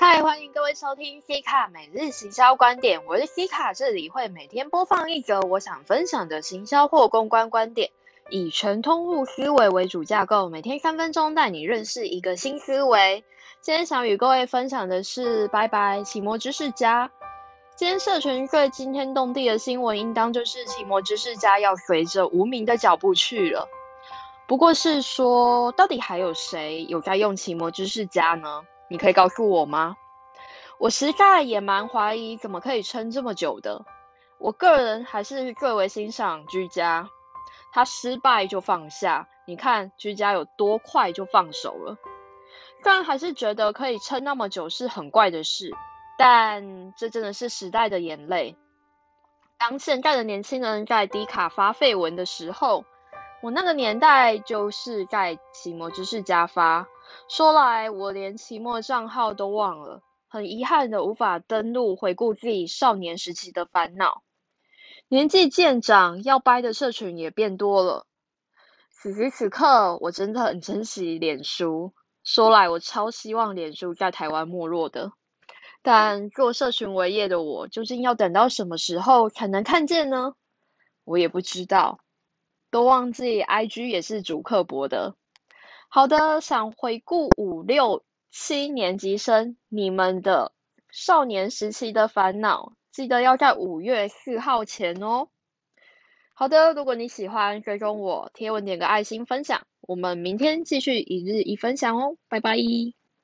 嗨，欢迎各位收听 C 卡每日行销观点，我是 C 卡，这里会每天播放一则我想分享的行销或公关观点，以全通路思维为主架构，每天三分钟带你认识一个新思维。今天想与各位分享的是，拜拜，奇摩知识家。今天社群最惊天动地的新闻，应当就是奇摩知识家要随着无名的脚步去了。不过是说，到底还有谁有在用奇摩知识家呢？你可以告诉我吗？我实在也蛮怀疑，怎么可以撑这么久的？我个人还是最为欣赏居家，他失败就放下，你看居家有多快就放手了。虽然还是觉得可以撑那么久是很怪的事，但这真的是时代的眼泪。当现在的年轻人在低卡发绯闻的时候，我那个年代就是在期末知识家发。说来，我连期末账号都忘了，很遗憾的无法登录回顾自己少年时期的烦恼。年纪渐长，要掰的社群也变多了。此时此刻，我真的很珍惜脸书。说来，我超希望脸书在台湾没落的。但做社群为业的我，究竟要等到什么时候才能看见呢？我也不知道。都忘记 IG 也是主刻薄的。好的，想回顾五六七年级生你们的少年时期的烦恼，记得要在五月四号前哦。好的，如果你喜欢追踪我，贴文点个爱心分享，我们明天继续一日一分享哦，拜拜。